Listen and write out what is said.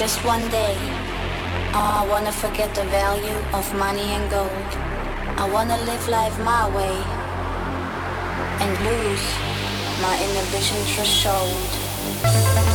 just one day, oh, I wanna forget the value of money and gold. I wanna live life my way and lose my inhibition threshold.